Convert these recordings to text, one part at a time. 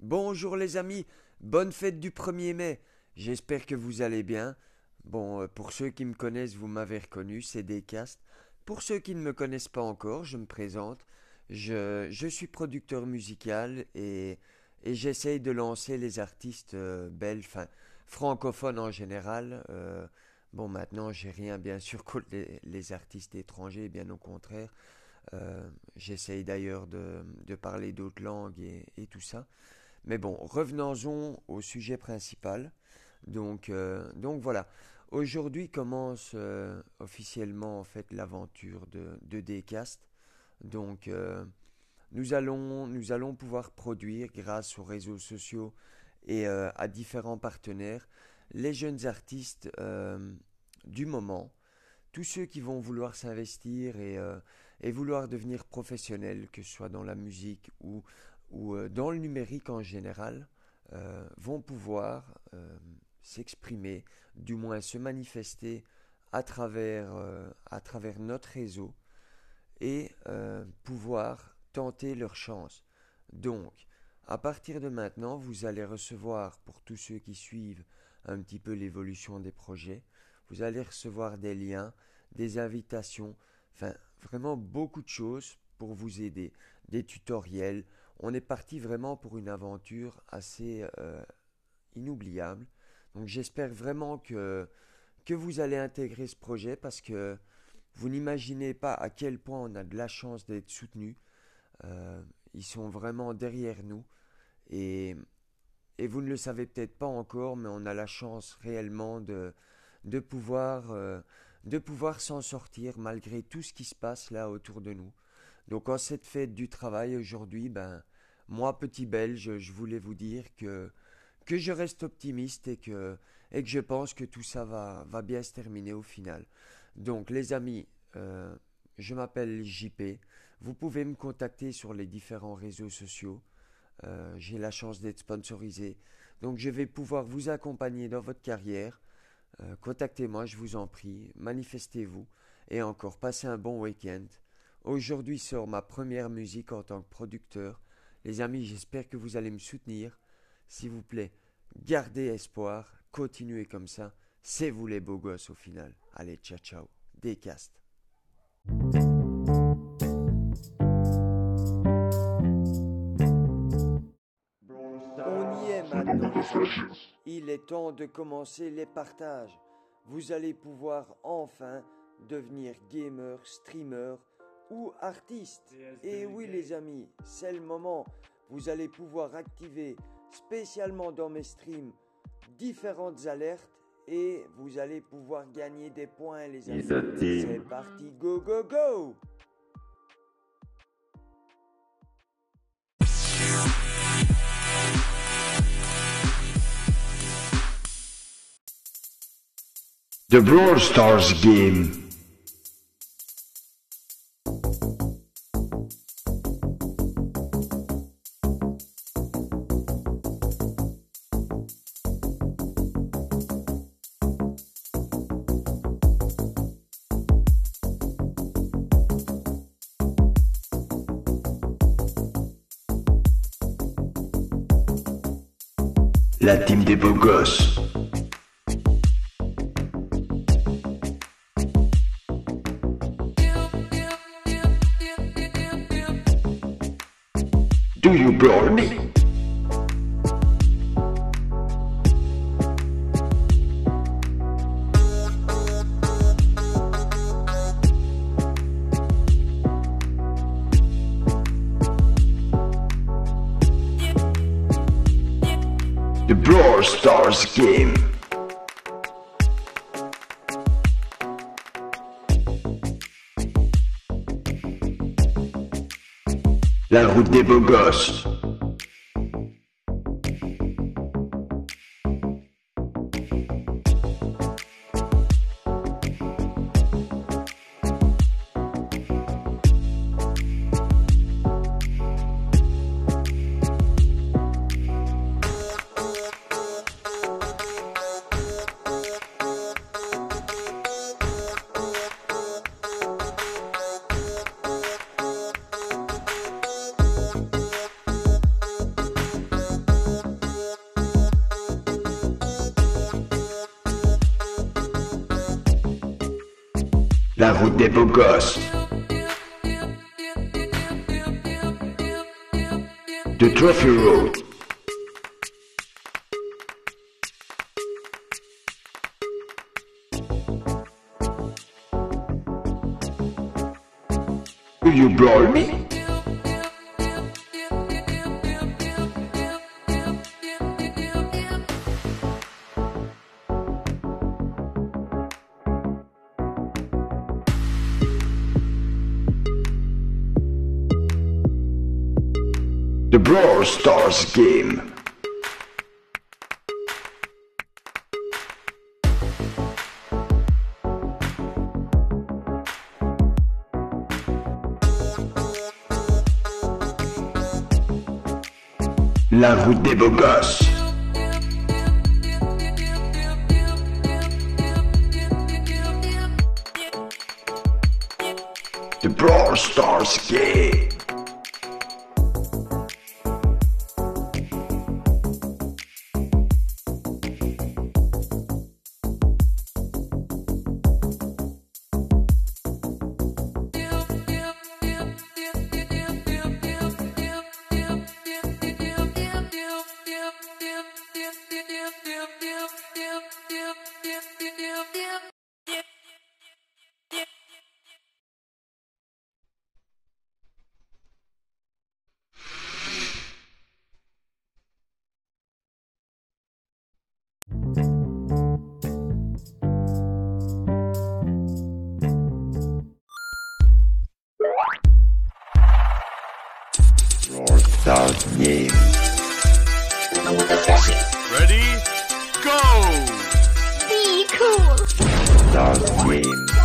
Bonjour les amis, bonne fête du 1er mai. J'espère que vous allez bien. Bon, euh, pour ceux qui me connaissent, vous m'avez reconnu, c'est Descast. Pour ceux qui ne me connaissent pas encore, je me présente. Je, suis producteur musical et, et j'essaye de lancer les artistes euh, belges, francophones en général. Euh, bon, maintenant, j'ai rien bien sûr contre les, artistes étrangers, bien au contraire. Euh, J'essaye d'ailleurs de, de parler d'autres langues et, et tout ça. Mais bon, revenons-en au sujet principal. Donc, euh, voilà. Aujourd'hui commence euh, officiellement en fait l'aventure de, de Dcast. Donc euh, nous allons pouvoir produire grâce aux réseaux sociaux et à différents partenaires les jeunes artistes du moment, tous ceux qui vont vouloir s'investir et, et vouloir devenir professionnels, que ce soit dans la musique ou ou euh, dans le numérique en général, euh, vont pouvoir euh, s'exprimer, du moins se manifester à travers, à travers notre réseau et pouvoir tenter leur chance. Donc, à partir de maintenant, vous allez recevoir, pour tous ceux qui suivent un petit peu l'évolution des projets, vous allez recevoir des liens, des invitations, enfin vraiment beaucoup de choses pour vous aider, des tutoriels, on est parti vraiment pour une aventure assez euh, inoubliable. Donc j'espère vraiment que, que vous allez intégrer ce projet parce que vous n'imaginez pas à quel point on a de la chance d'être soutenu. Euh, ils sont vraiment derrière nous et, et vous ne le savez peut-être pas encore, mais on a la chance réellement de, de pouvoir, euh, de pouvoir s'en sortir malgré tout ce qui se passe là autour de nous. Donc en cette fête du travail aujourd'hui, ben, moi, petit Belge, je voulais vous dire que, je reste optimiste et que, je pense que tout ça va, va bien se terminer au final. Donc les amis, euh, je m'appelle JP. Vous pouvez me contacter sur les différents réseaux sociaux. Euh, J'ai la chance d'être sponsorisé. Donc je vais pouvoir vous accompagner dans votre carrière. Euh, Contactez-moi, je vous en prie. Manifestez-vous. Et encore, passez un bon week-end. Aujourd'hui sort ma première musique en tant que producteur. Les amis, j'espère que vous allez me soutenir. S'il vous plaît, gardez espoir, continuez comme ça. C'est vous les beaux gosses au final. Allez, ciao ciao. Décast. On y est maintenant. Il est temps de commencer les partages. Vous allez pouvoir enfin devenir gamer, streamer ou artiste. Et oui les amis, c'est le moment. Vous allez pouvoir activer spécialement dans mes streams différentes alertes et vous allez pouvoir gagner des points les amis. C'est parti, go go go The Brawl Stars game. La team des beaux gosses. Do you brawl me? The Brawl Stars game. La route des beaux gosses. Route des beaux gosses. The Trophy Road. Do you blow me? The Brawl Stars game. La route des beaux gosses. The Brawl Stars game. Game.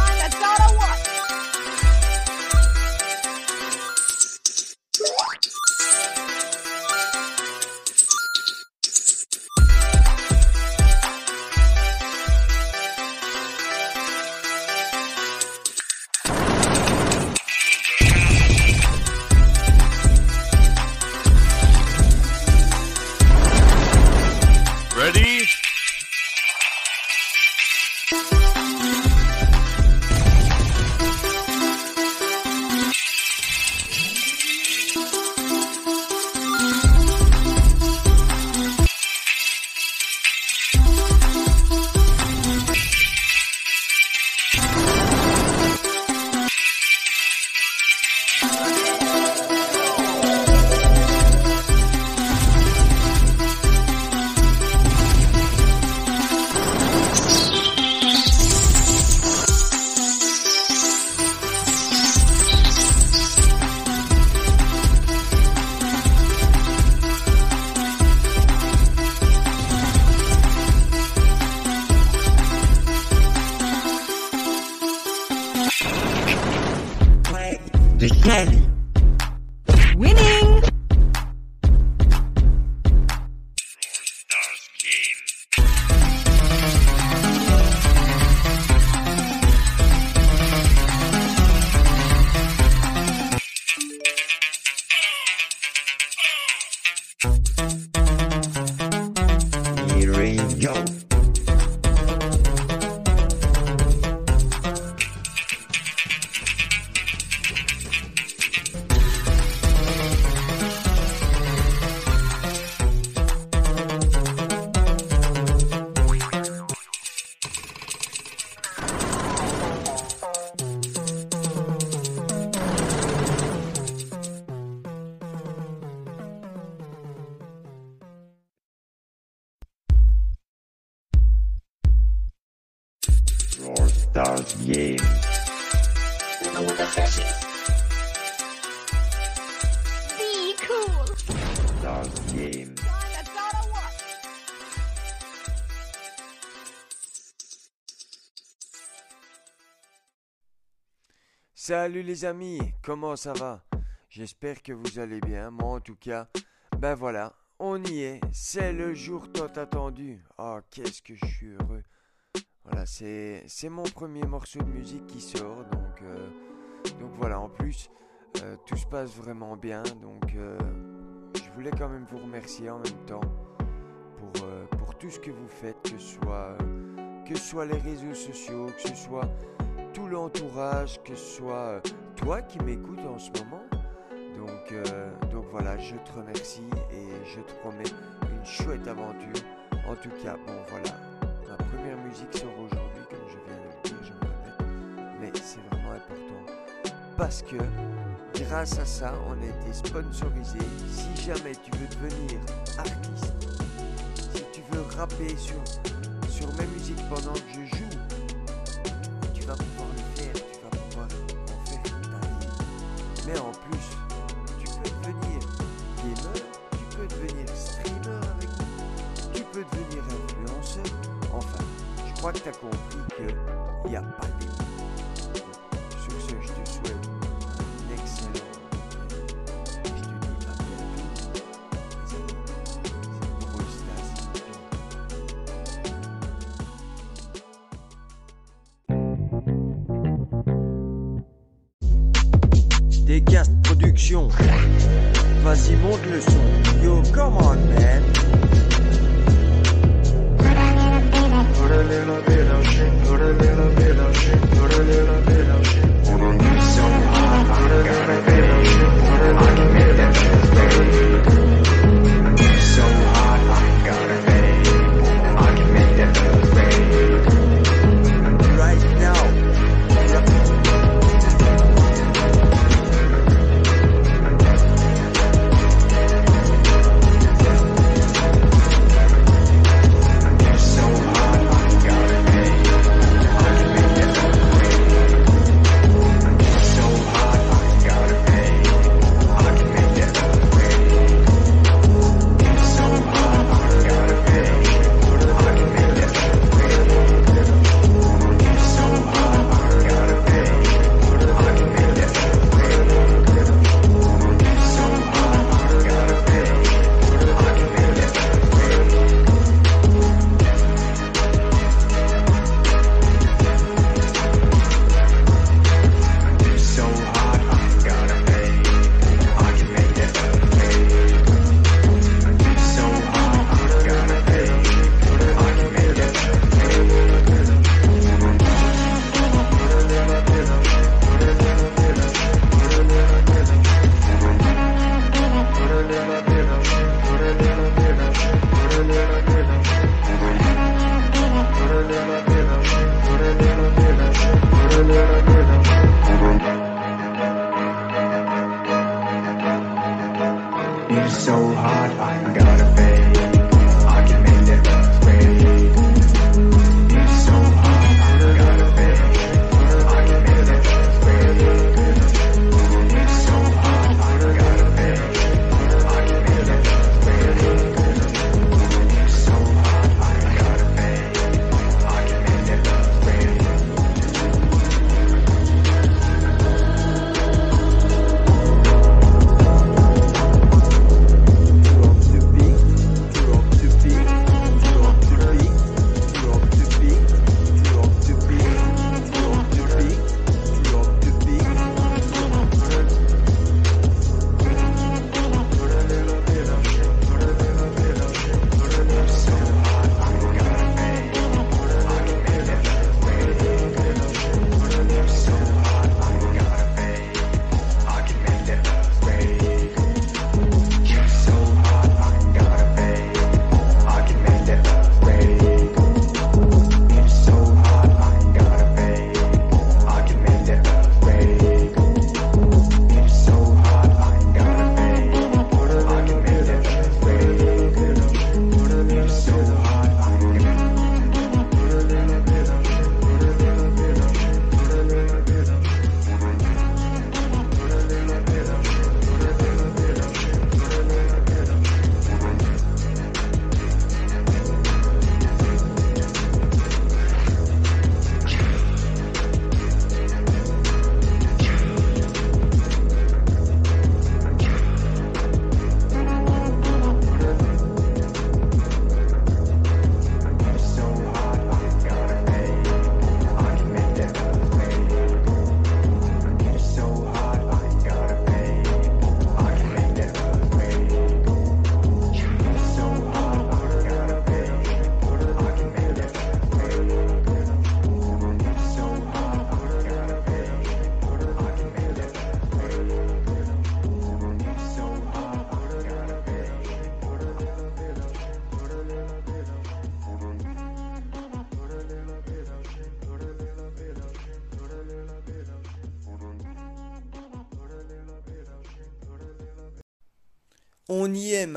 Salut les amis, comment ça va? J'espère que vous allez bien, moi en tout cas. Ben voilà, on y est, c'est le jour tant attendu. Oh, qu'est-ce que je suis heureux. Voilà, c'est mon premier morceau de musique qui sort, donc, euh, donc voilà, en plus, euh, tout se passe vraiment bien, donc euh, je voulais quand même vous remercier en même temps pour, pour tout ce que vous faites, que soit, que ce soit les réseaux sociaux, que ce soit tout l'entourage, que ce soit euh, toi qui m'écoutes en ce moment. Donc, euh, donc voilà, je te remercie et je te promets une chouette aventure. En tout cas, bon voilà, ma première musique sort aujourd'hui, comme je viens de le dire, je me répète, mais c'est vraiment important parce que grâce à ça, on a été sponsorisé. Si jamais tu veux devenir artiste, si tu veux rapper sur, sur mes musiques pendant que je joue, je crois que tu as compris qu'il n'y a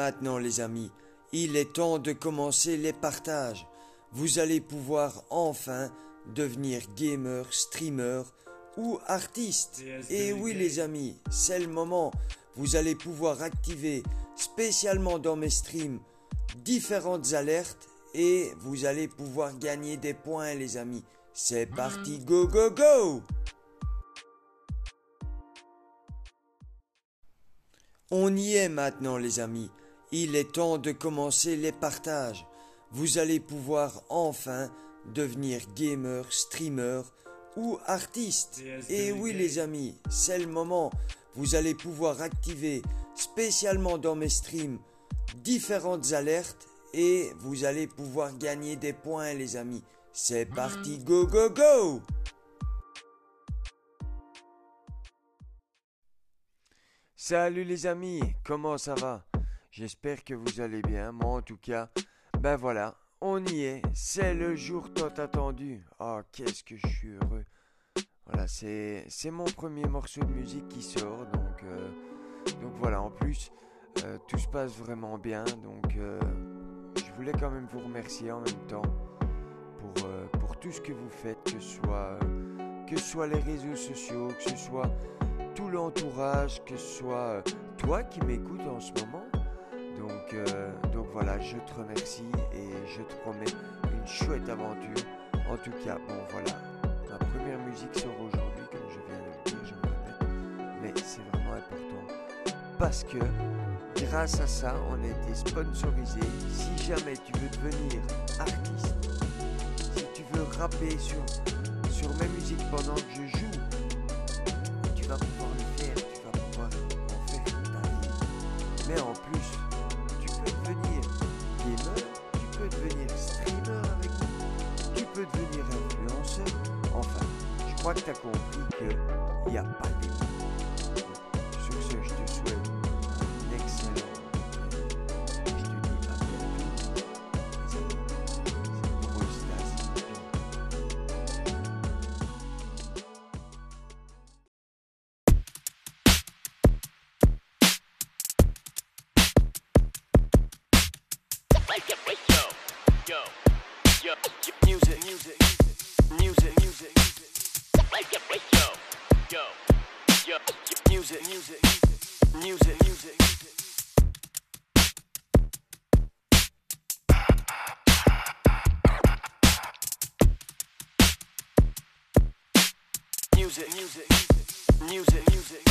Maintenant les amis. Il est temps de commencer les partages. Vous allez pouvoir enfin devenir gamer, streamer ou artiste. Et oui les amis, c'est le moment. Vous allez pouvoir activer spécialement dans mes streams différentes alertes et vous allez pouvoir gagner des points les amis. C'est parti, go go go On y est maintenant les amis. Il est temps de commencer les partages. Vous allez pouvoir enfin devenir gamer, streamer ou artiste. Et oui les amis, c'est le moment. Vous allez pouvoir activer spécialement dans mes streams différentes alertes et vous allez pouvoir gagner des points les amis. C'est parti, go go go Salut les amis, comment ça va? J'espère que vous allez bien, moi en tout cas. Ben voilà, on y est, c'est le jour tant attendu. Oh, qu'est-ce que je suis heureux. Voilà, c'est, c'est mon premier morceau de musique qui sort, donc, euh, donc voilà, en plus, euh, tout se passe vraiment bien, donc euh, je voulais quand même vous remercier en même temps pour, pour tout ce que vous faites, que ce soit, que ce soit les réseaux sociaux, que ce soit tout l'entourage, que ce soit toi qui m'écoutes en ce moment. Donc, euh, donc voilà, je te remercie et je te promets une chouette aventure. En tout cas, bon voilà, ma première musique sort aujourd'hui, comme je viens de le dire, je me répète, mais c'est vraiment important parce que grâce à ça, on a été sponsorisé. Si jamais tu veux devenir artiste, si tu veux rapper sur, sur mes musiques pendant que je joue, je crois que tu Music, music, music, music.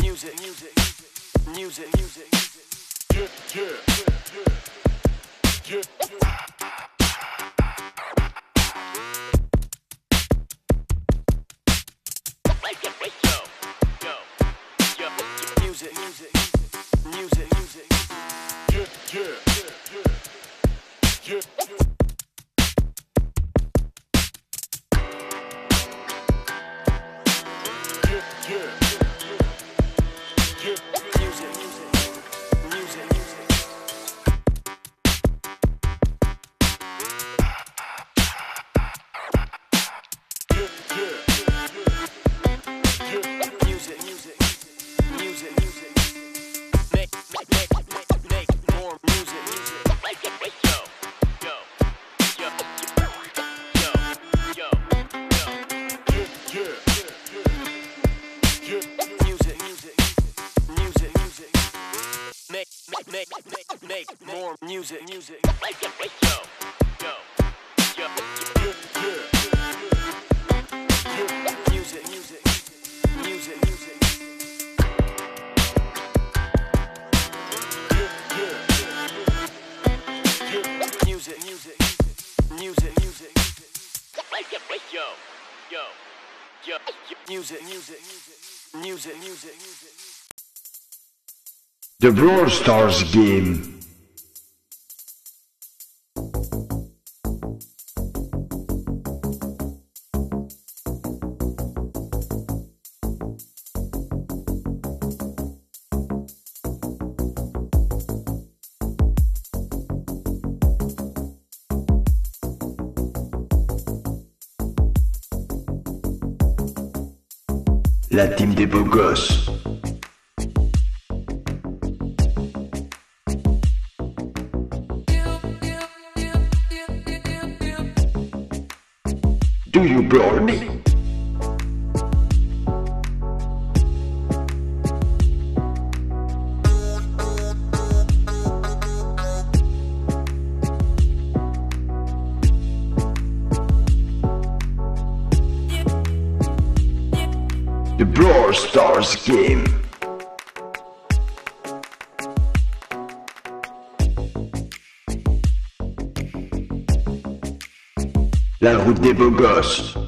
Music, music, music, music. Music, make, make, make, more music, music. Yo, yo, yo, Music, music, music, music. Music, music, music, music. Yo, yo, yo, music, music, music, music, music. The Brawl Stars game. La team des beaux gosses. The Brawl Stars game. La route des beaux gosses.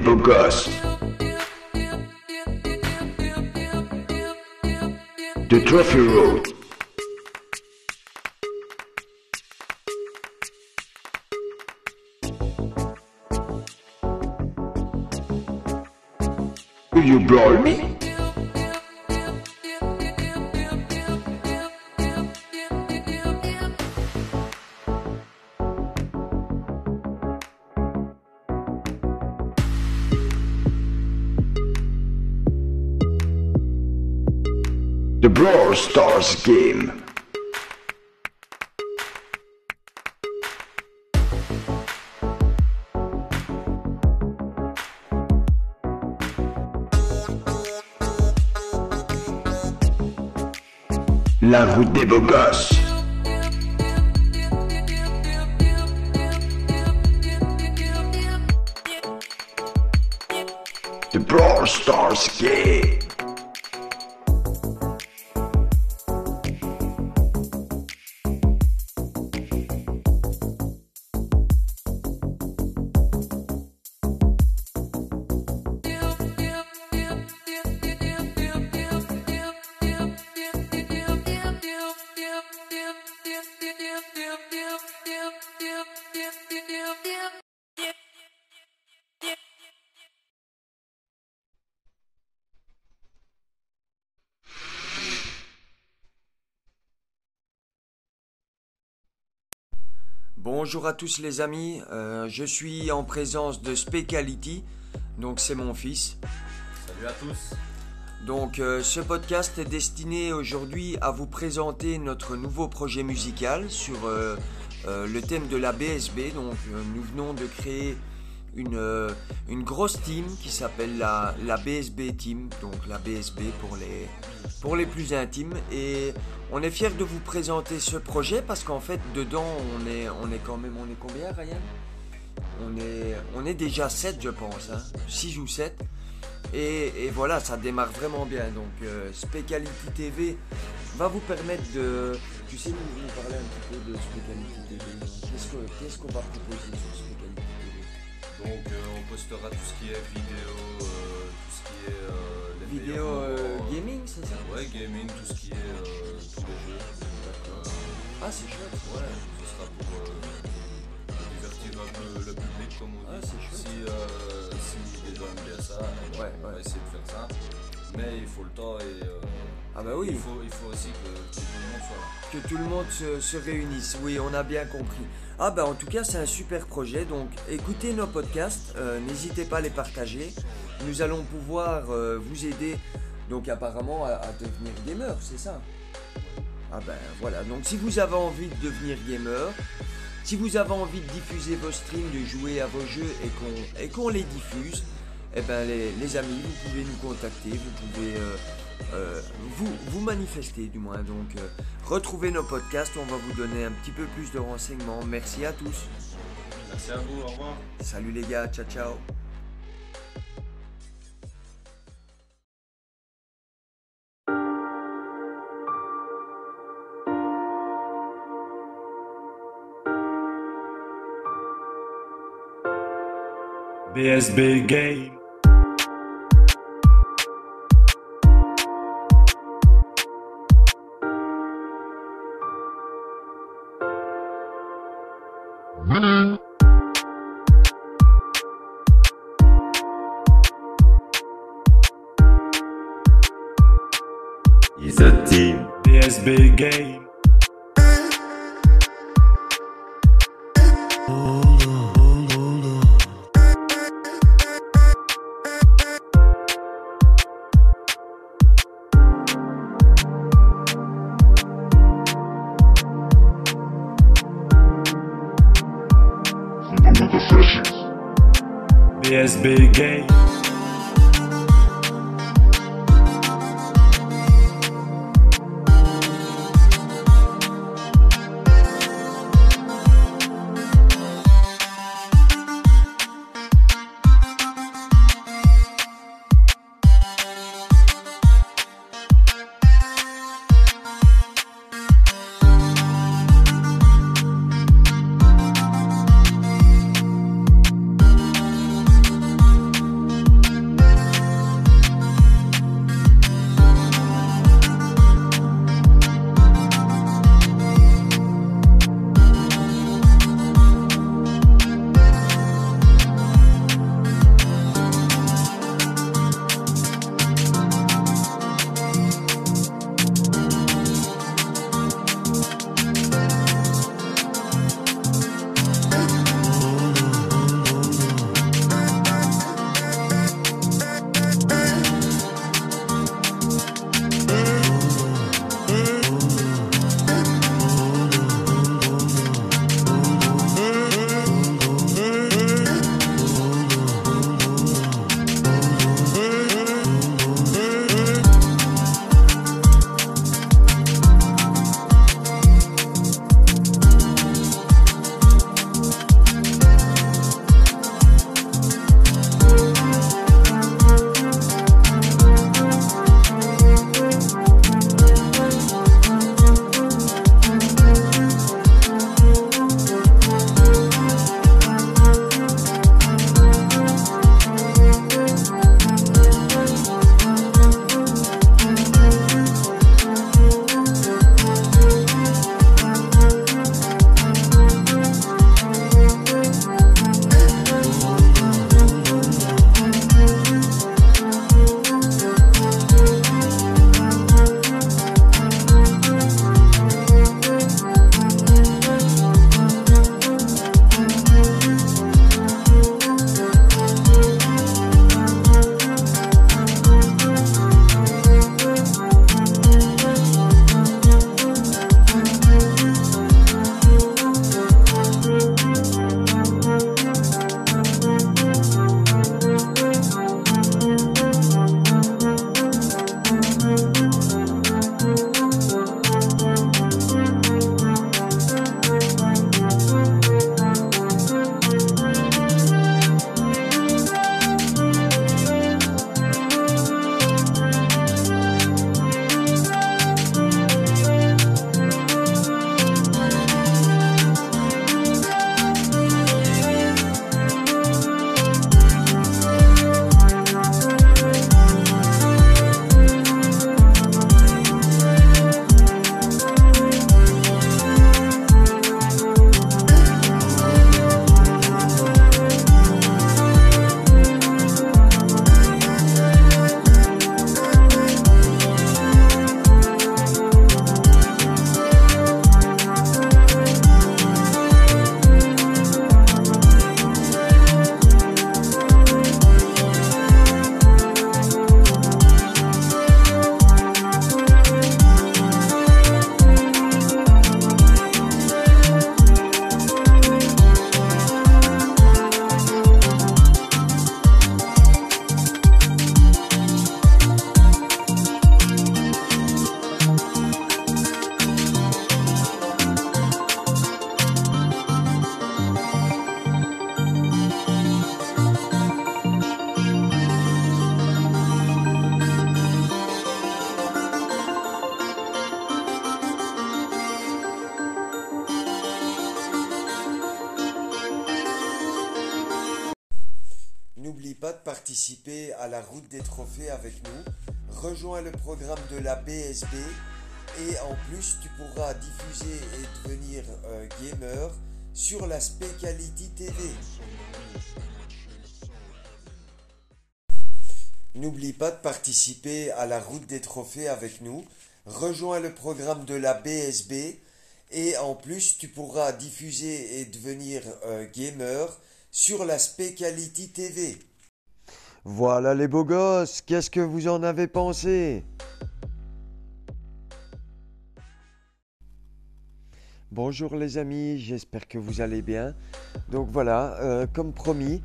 La route des beaux gosses. The Trophy Road. Will you blow me? The Brawl Stars game. La route des beaux gosses. The Brawl Stars game. Bonjour à tous les amis, Euh, je suis en présence de Specality, donc c'est mon fils. Salut à tous. Donc euh, ce podcast est destiné aujourd'hui à vous présenter notre nouveau projet musical sur euh, le thème de la BSB. Donc nous venons de créer une, euh, une grosse team qui s'appelle la, la BSB Team, donc la BSB pour les, pour les plus intimes. Et on est fiers de vous présenter ce projet parce qu'en fait dedans on est, on est quand même, on est combien Ryan? On est, on est déjà 7 je pense, hein, 6 ou 7. Et, et voilà, ça démarre vraiment bien. Donc, euh, Specality TV va vous permettre de. Tu sais, nous, nous parler un petit peu de Specality TV. Qu'est-ce que- qu'est-ce qu'on va proposer sur Specality TV Donc euh, on postera tout ce qui est vidéo, euh, tout ce qui est euh, les Vidéo gaming, c'est ça Ouais, gaming, tout ce qui est tous les jeux. Ah, c'est chouette. ouais, ce sera pour divertir un peu le public comme on Ah, dit. c'est chouette. Si, si les gens aiment bien ça, Ouais, on va essayer de faire ça. Mais il faut le temps et euh, Ah, bah oui. il, faut, il faut aussi que tout le monde soit là. que tout le monde se, se réunisse. Oui, on a bien compris. Ah bah en tout cas c'est un super projet. Donc écoutez nos podcasts, euh, n'hésitez pas à les partager. Nous allons pouvoir euh, vous aider donc apparemment à, à devenir gamer, c'est ça? Ah ben voilà. Donc si vous avez envie de devenir gamer, si vous avez envie de diffuser vos streams, de jouer à vos jeux et qu'on et qu'on les diffuse, eh ben les, amis, vous pouvez nous contacter, vous pouvez euh, euh, vous, manifester du moins. Donc euh, retrouvez nos podcasts, on va vous donner un petit peu plus de renseignements. Merci à tous. Merci à vous, au revoir. Salut les gars, ciao ciao. BSB Gay. Game. Et en plus tu pourras diffuser et devenir gamer sur la Speciality TV. N'oublie pas de participer à la route des trophées avec nous. Rejoins le programme de la BSB et en plus tu pourras diffuser et devenir gamer sur la Speciality TV. Voilà les beaux gosses, qu'est-ce que vous en avez pensé? Bonjour les amis, j'espère que vous allez bien. Donc voilà, euh, comme promis,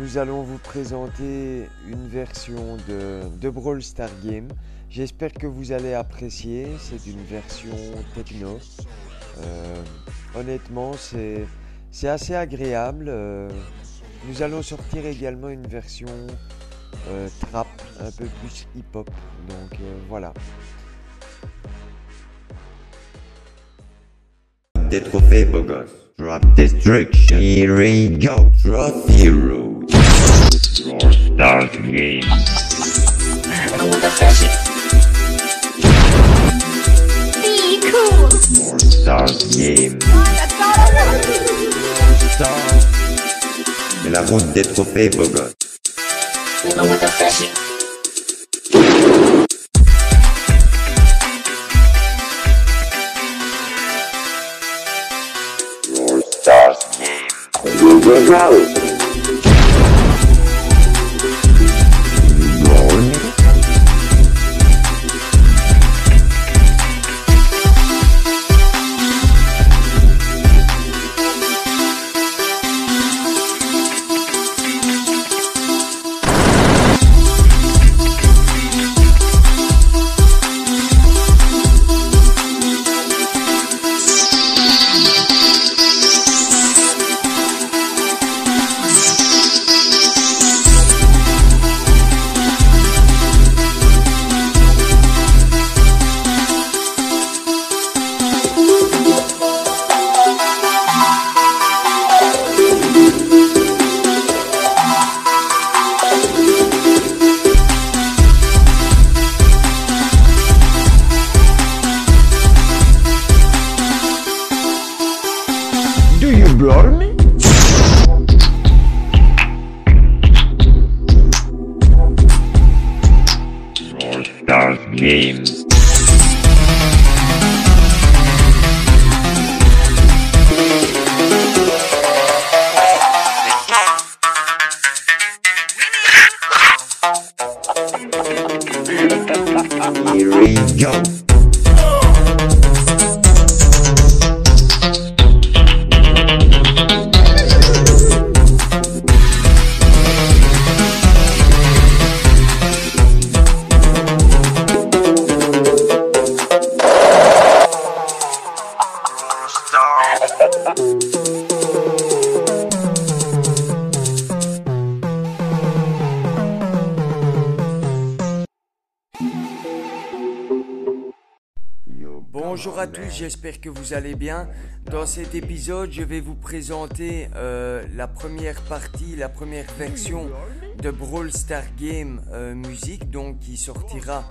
nous allons vous présenter une version de, Brawl Star Game. J'espère que vous allez apprécier, c'est une version techno. Euh, honnêtement, c'est assez agréable. euh, nous allons sortir également une version trap, un peu plus hip-hop. Donc euh, Des trophées, beau gosse. Drop Destruction. Here we go. Drop Hero. Brawl Stars Game. Be cool. Game. C'est la route des trophées, beau gosse. Game. Brawl. Tous, j'espère que vous allez bien. Dans cet épisode, je vais vous présenter euh, la première partie, la première version de Brawl Star Game euh, Music, donc qui sortira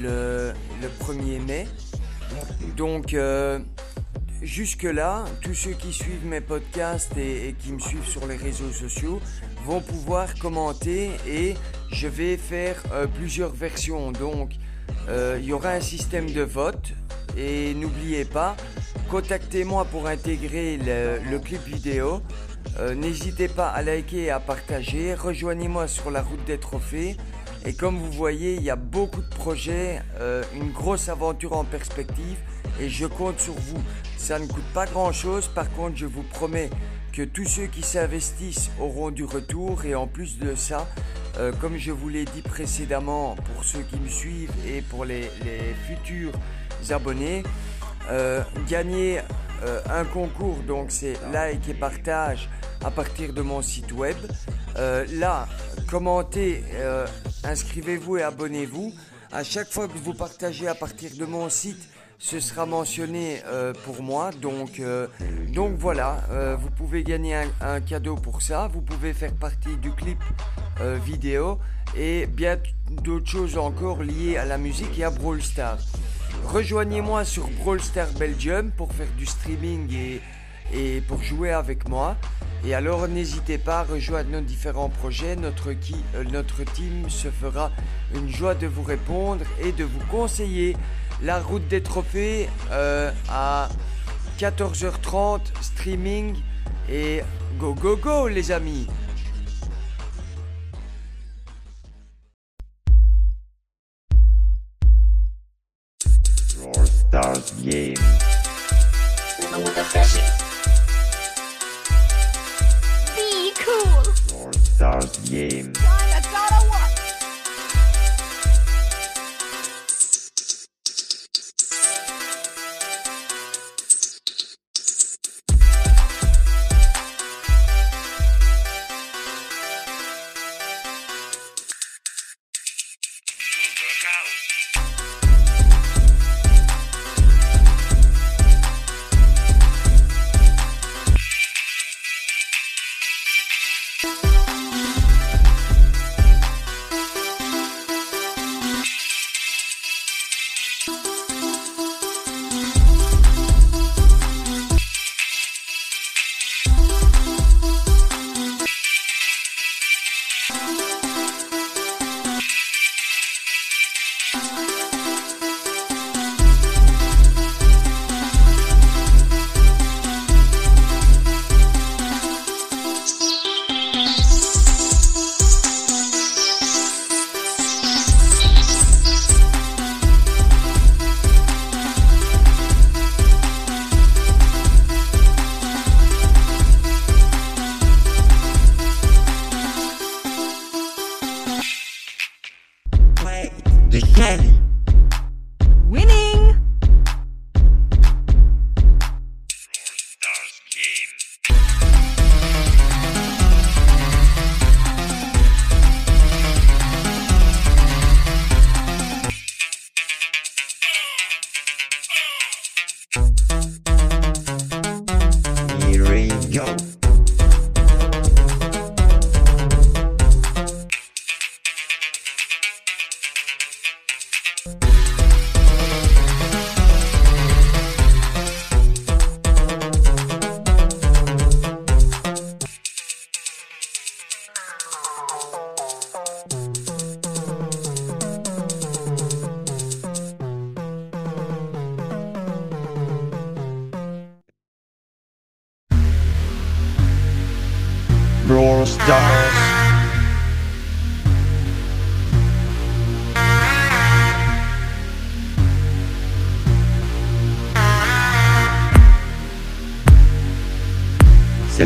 le, le 1er mai. Donc euh, jusque-là, tous ceux qui suivent mes podcasts et, et qui me suivent sur les réseaux sociaux vont pouvoir commenter et je vais faire euh, plusieurs versions. Donc il y aura un système de vote et n'oubliez pas, contactez-moi pour intégrer le, clip vidéo. Euh, N'hésitez pas à liker et à partager. Rejoignez-moi sur la route des trophées. Et comme vous voyez, il y a beaucoup de projets, euh, une grosse aventure en perspective et je compte sur vous. Ça ne coûte pas grand-chose, par contre je vous promets que tous ceux qui s'investissent auront du retour et en plus de ça, euh, comme je vous l'ai dit précédemment pour ceux qui me suivent et pour les futurs abonnés, euh, gagner euh, un concours, donc c'est like et partage à partir de mon site web. Euh, là, commentez, inscrivez-vous et abonnez-vous. À chaque fois que vous partagez à partir de mon site, ce sera mentionné pour moi. Donc, donc voilà, vous pouvez gagner un, cadeau pour ça. Vous pouvez faire partie du clip vidéo et bien d'autres choses encore liées à la musique et à Brawl. Rejoignez-moi sur Brawl Stars Belgium pour faire du streaming et, pour jouer avec moi. Et alors n'hésitez pas à rejoindre nos différents projets. Euh, notre team se fera une joie de vous répondre et de vous conseiller. La route des trophées euh, à 14h30 streaming et go go go les amis Stars game. Be cool. Brawl Stars game.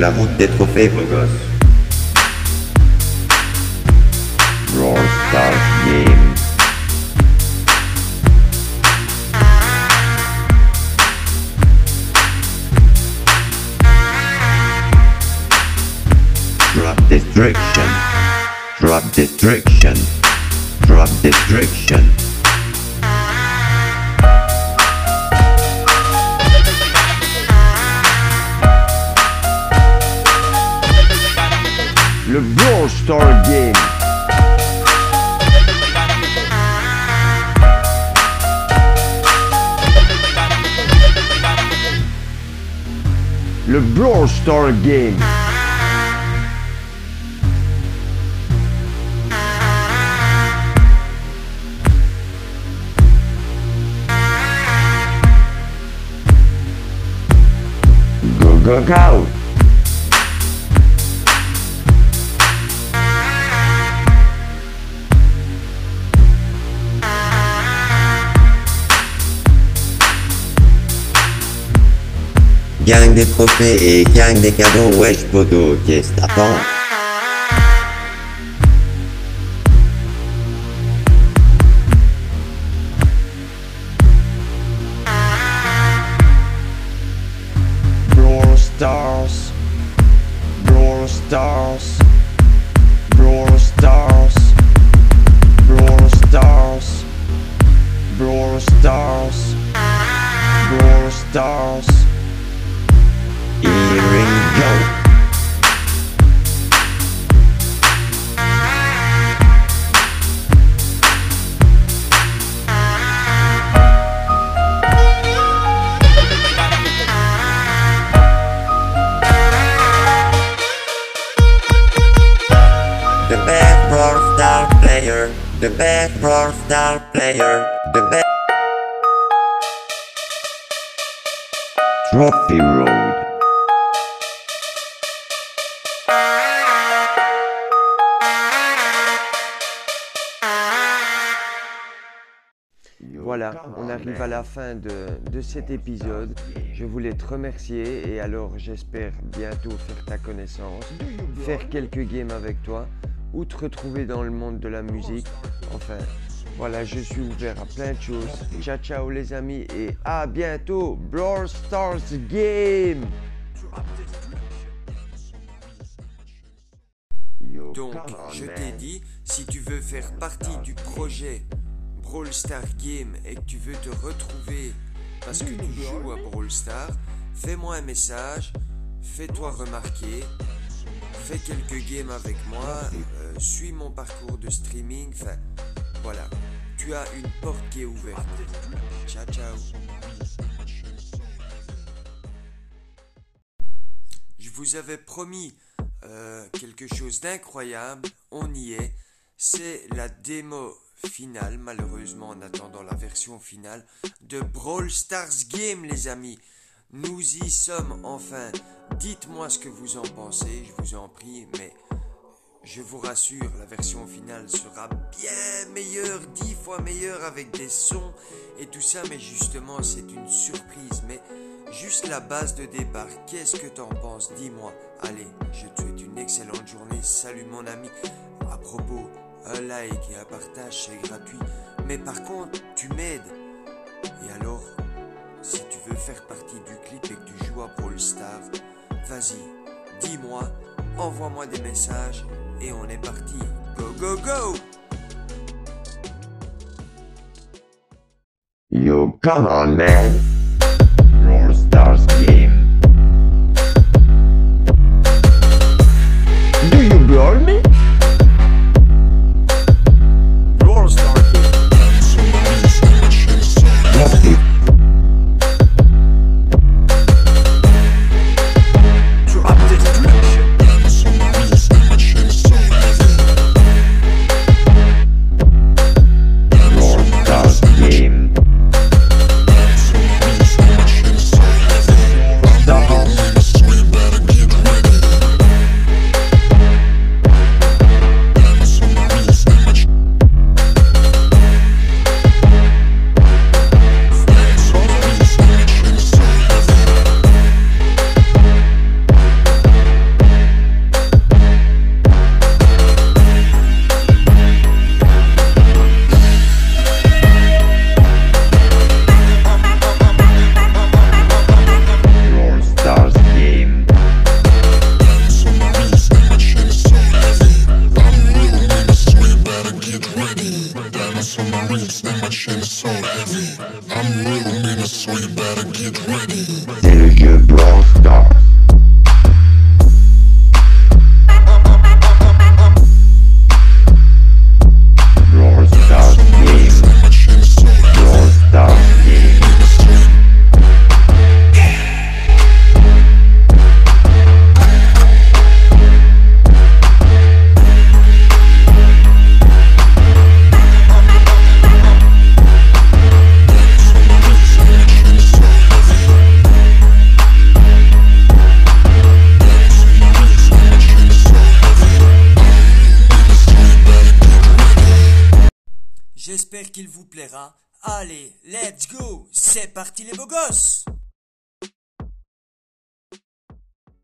La des trophées, beau gosse. Stars Game. Drop destruction. Drop destruction. Drop destruction. Le Brawl Star Game. Go, go, go. Gang des trophées et gang des cadeaux, wesh poteau, qu'est-ce que t'attends the best Brawl Star player, the best. Trophy Road. Voilà, on arrive à la fin de, de cet épisode. Je voulais te remercier et alors j'espère bientôt faire ta connaissance, faire quelques games avec toi ou te retrouver dans le monde de la musique. Enfin, voilà, je suis ouvert à plein de choses. Ciao ciao les amis et à bientôt. Brawl Stars Game Donc, je t'ai dit, si tu veux faire partie du projet Brawl Star Game et que tu veux te retrouver parce que tu joues à Brawl Star, fais-moi un message, fais-toi remarquer, fais quelques games avec moi, suis mon parcours de streaming, enfin, voilà. Tu as une porte qui est ouverte. Ciao, ciao. Je vous avais promis euh, quelque chose d'incroyable, on y est. C'est la démo finale, malheureusement en attendant la version finale de Brawl Stars Game, les amis. Nous y sommes enfin. Dites-moi ce que vous en pensez, je vous en prie, mais je vous rassure, la version finale sera bien meilleure, dix fois meilleure avec des sons et tout ça, mais justement c'est une surprise. Mais juste la base de départ, qu'est-ce que t'en penses? Dis-moi. Allez, je te souhaite une excellente journée. Salut mon ami. À propos, un like et un partage c'est gratuit. Mais par contre, tu m'aides. Et alors, si tu veux faire partie du clip et que tu joues à Brawl Stars, vas-y, dis-moi, envoie-moi des messages et on est parti. Go go go Yo, come on, man. Game. Do you brawl me?